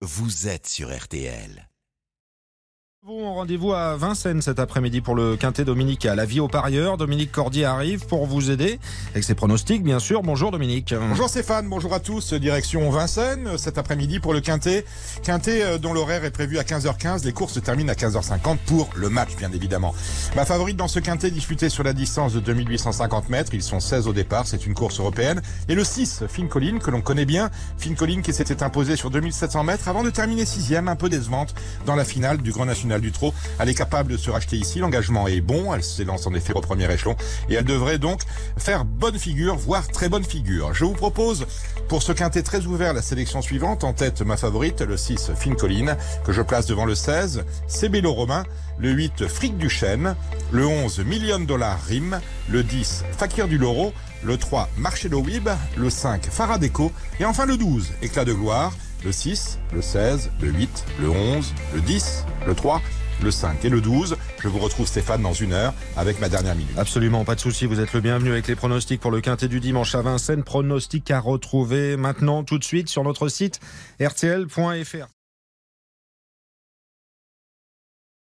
vous êtes sur RTL. Bon, rendez-vous à Vincennes cet après-midi pour le quintet dominical. La vie aux parieurs, Dominique Cordier arrive pour vous aider avec ses pronostics, bien sûr. Bonjour Dominique. Bonjour Stéphane, bonjour à tous. Direction Vincennes cet après-midi pour le quintet. Quintet euh, dont l'horaire est prévu à 15h15. Les courses se terminent à 15h50 pour le match, bien évidemment. Ma favorite dans ce quintet disputé sur la distance de 2850 mètres. Ils sont 16 au départ. C'est une course européenne. Et le 6, Finn Collin, que l'on connaît bien. Finn Collin qui s'était imposé sur 2700 mètres avant de terminer sixième, un peu décevante dans la finale du Grand National Elle est capable de se racheter ici. L'engagement est bon. Elle s'élance en effet au premier échelon. Et elle devrait donc faire bonne figure, voire très bonne figure. Je vous propose pour ce quintet très ouvert la sélection suivante. En tête, ma favorite, le 6, Fine Colline, que je place devant le 16, Cébélo Romain, le 8, Fric du Chêne, le 11, Million Dollars Rim, le 10, Fakir du Loro, le 3, Marcelo Wib, le 5, Faradeco, et enfin le 12, Éclat de gloire, le 6, le 16, le 8, le 11, le 10, le 3, le 5 et le 12. Je vous retrouve Stéphane dans une heure avec ma dernière minute. Absolument, pas de souci. Vous êtes le bienvenu avec les pronostics pour le quintet du dimanche à Vincennes. Pronostics à retrouver maintenant tout de suite sur notre site rtl.fr.